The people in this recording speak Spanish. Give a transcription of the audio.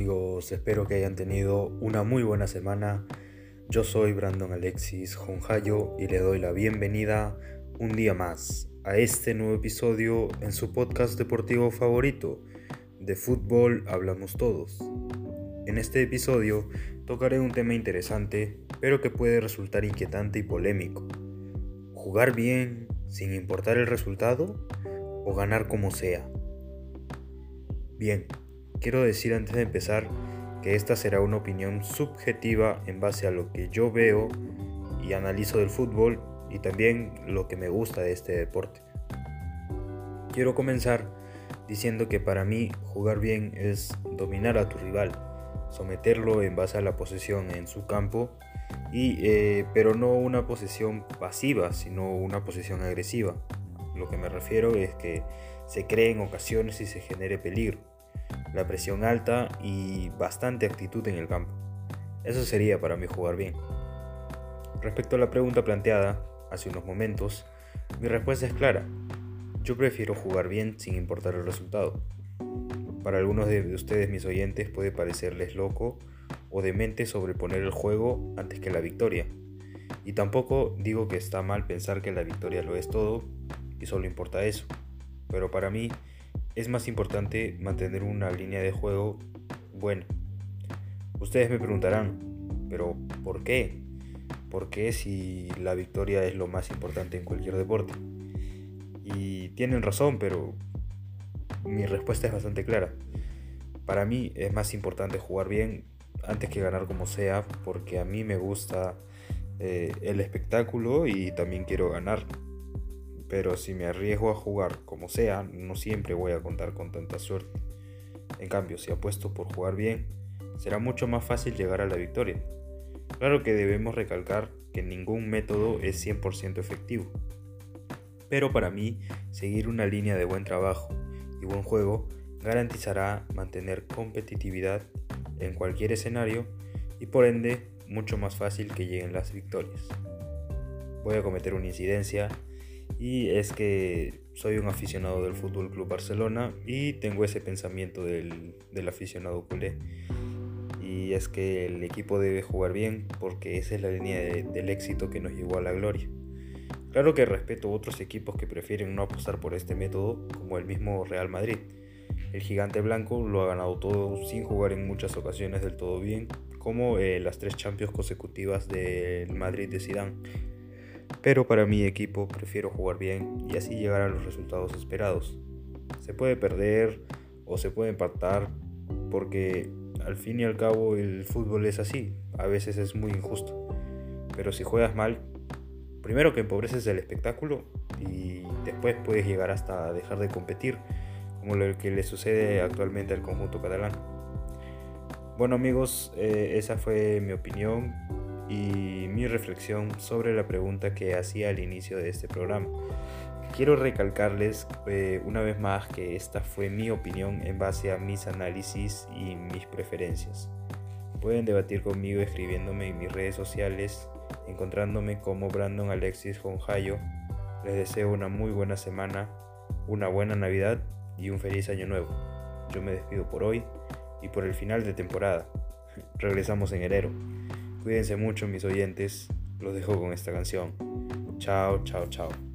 amigos, espero que hayan tenido una muy buena semana. Yo soy Brandon Alexis Jonjayo y le doy la bienvenida un día más a este nuevo episodio en su podcast deportivo favorito, de fútbol hablamos todos. En este episodio tocaré un tema interesante, pero que puede resultar inquietante y polémico. ¿Jugar bien sin importar el resultado o ganar como sea? Bien, Quiero decir antes de empezar que esta será una opinión subjetiva en base a lo que yo veo y analizo del fútbol y también lo que me gusta de este deporte. Quiero comenzar diciendo que para mí jugar bien es dominar a tu rival, someterlo en base a la posesión en su campo, y, eh, pero no una posesión pasiva, sino una posesión agresiva. Lo que me refiero es que se cree en ocasiones y se genere peligro la presión alta y bastante actitud en el campo. Eso sería para mí jugar bien. Respecto a la pregunta planteada hace unos momentos, mi respuesta es clara. Yo prefiero jugar bien sin importar el resultado. Para algunos de ustedes, mis oyentes, puede parecerles loco o demente sobreponer el juego antes que la victoria. Y tampoco digo que está mal pensar que la victoria lo es todo y solo importa eso. Pero para mí, es más importante mantener una línea de juego buena. Ustedes me preguntarán, pero ¿por qué? ¿Por qué si la victoria es lo más importante en cualquier deporte? Y tienen razón, pero mi respuesta es bastante clara. Para mí es más importante jugar bien antes que ganar como sea, porque a mí me gusta eh, el espectáculo y también quiero ganar pero si me arriesgo a jugar como sea, no siempre voy a contar con tanta suerte. En cambio, si apuesto por jugar bien, será mucho más fácil llegar a la victoria. Claro que debemos recalcar que ningún método es 100% efectivo. Pero para mí, seguir una línea de buen trabajo y buen juego garantizará mantener competitividad en cualquier escenario y por ende mucho más fácil que lleguen las victorias. Voy a cometer una incidencia y es que soy un aficionado del Fútbol Club Barcelona y tengo ese pensamiento del, aficionado culé. Y es que el equipo debe jugar bien porque esa es la línea del éxito que nos llevó a la gloria. Claro que respeto otros equipos que prefieren no apostar por este método, como el mismo Real Madrid. El gigante blanco lo ha ganado todo sin jugar en muchas ocasiones del todo bien, como eh, las tres Champions consecutivas del Madrid de Zidane pero para mi equipo prefiero jugar bien y así llegar a los resultados esperados. Se puede perder o se puede empatar porque al fin y al cabo el fútbol es así, a veces es muy injusto. Pero si juegas mal, primero que empobreces el espectáculo y después puedes llegar hasta dejar de competir, como lo que le sucede actualmente al conjunto catalán. Bueno amigos, eh, esa fue mi opinión y mi reflexión sobre la pregunta que hacía al inicio de este programa. Quiero recalcarles eh, una vez más que esta fue mi opinión en base a mis análisis y mis preferencias. Pueden debatir conmigo escribiéndome en mis redes sociales, encontrándome como Brandon Alexis Jonjayo. Les deseo una muy buena semana, una buena Navidad y un feliz año nuevo. Yo me despido por hoy y por el final de temporada. Regresamos en enero. Cuídense mucho mis oyentes, los dejo con esta canción. Chao, chao, chao.